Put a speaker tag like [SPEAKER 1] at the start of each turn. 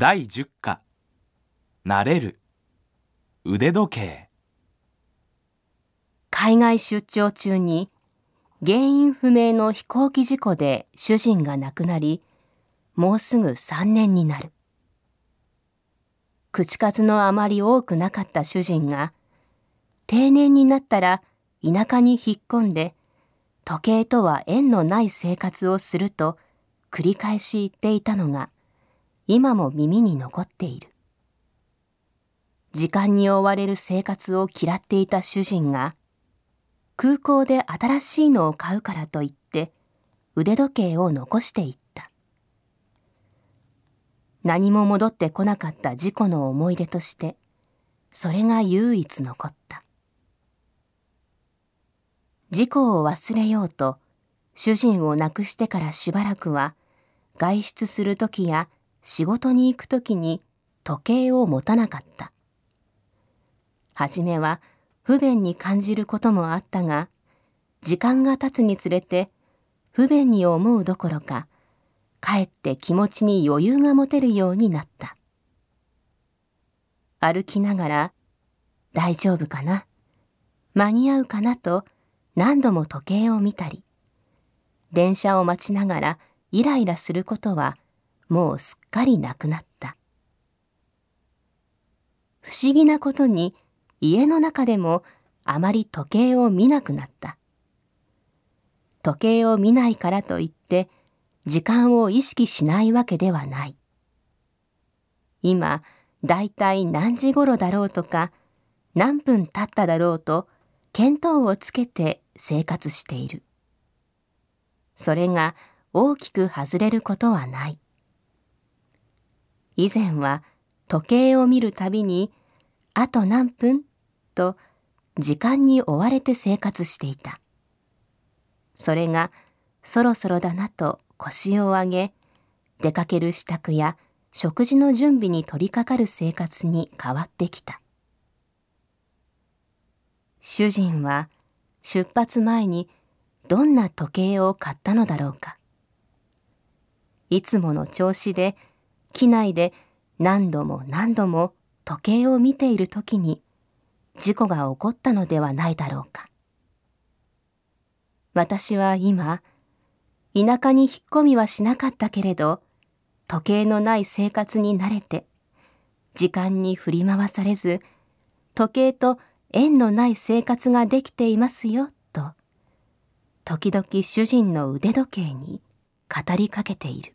[SPEAKER 1] 第10課。慣れる。腕時計。
[SPEAKER 2] 海外出張中に原因不明の飛行機事故で主人が亡くなりもうすぐ3年になる。口数のあまり多くなかった主人が定年になったら田舎に引っ込んで時計とは縁のない生活をすると繰り返し言っていたのが今も耳に残っている。時間に追われる生活を嫌っていた主人が空港で新しいのを買うからと言って腕時計を残していった。何も戻ってこなかった事故の思い出としてそれが唯一残った。事故を忘れようと主人を亡くしてからしばらくは外出する時や仕事に行く時に時計を持たなかった。はじめは不便に感じることもあったが、時間が経つにつれて不便に思うどころか、かえって気持ちに余裕が持てるようになった。歩きながら、大丈夫かな？間に合うかなと何度も時計を見たり、電車を待ちながらイライラすることはもうすっかりなくなった。不思議なことに家の中でもあまり時計を見なくなった。時計を見ないからといって時間を意識しないわけではない。今、だいたい何時頃だろうとか、何分経っただろうと見当をつけて生活している。それが大きく外れることはない。以前は時計を見るたびに、あと何分と時間に追われて生活していた。それがそろそろだなと腰を上げ、出かける支度や食事の準備に取り掛かる生活に変わってきた。主人は出発前にどんな時計を買ったのだろうか。いつもの調子で機内で何度も何度も時計を見ている時に事故が起こったのではないだろうか。私は今、田舎に引っ込みはしなかったけれど、時計のない生活に慣れて、時間に振り回されず、時計と縁のない生活ができていますよ、と、時々主人の腕時計に語りかけている。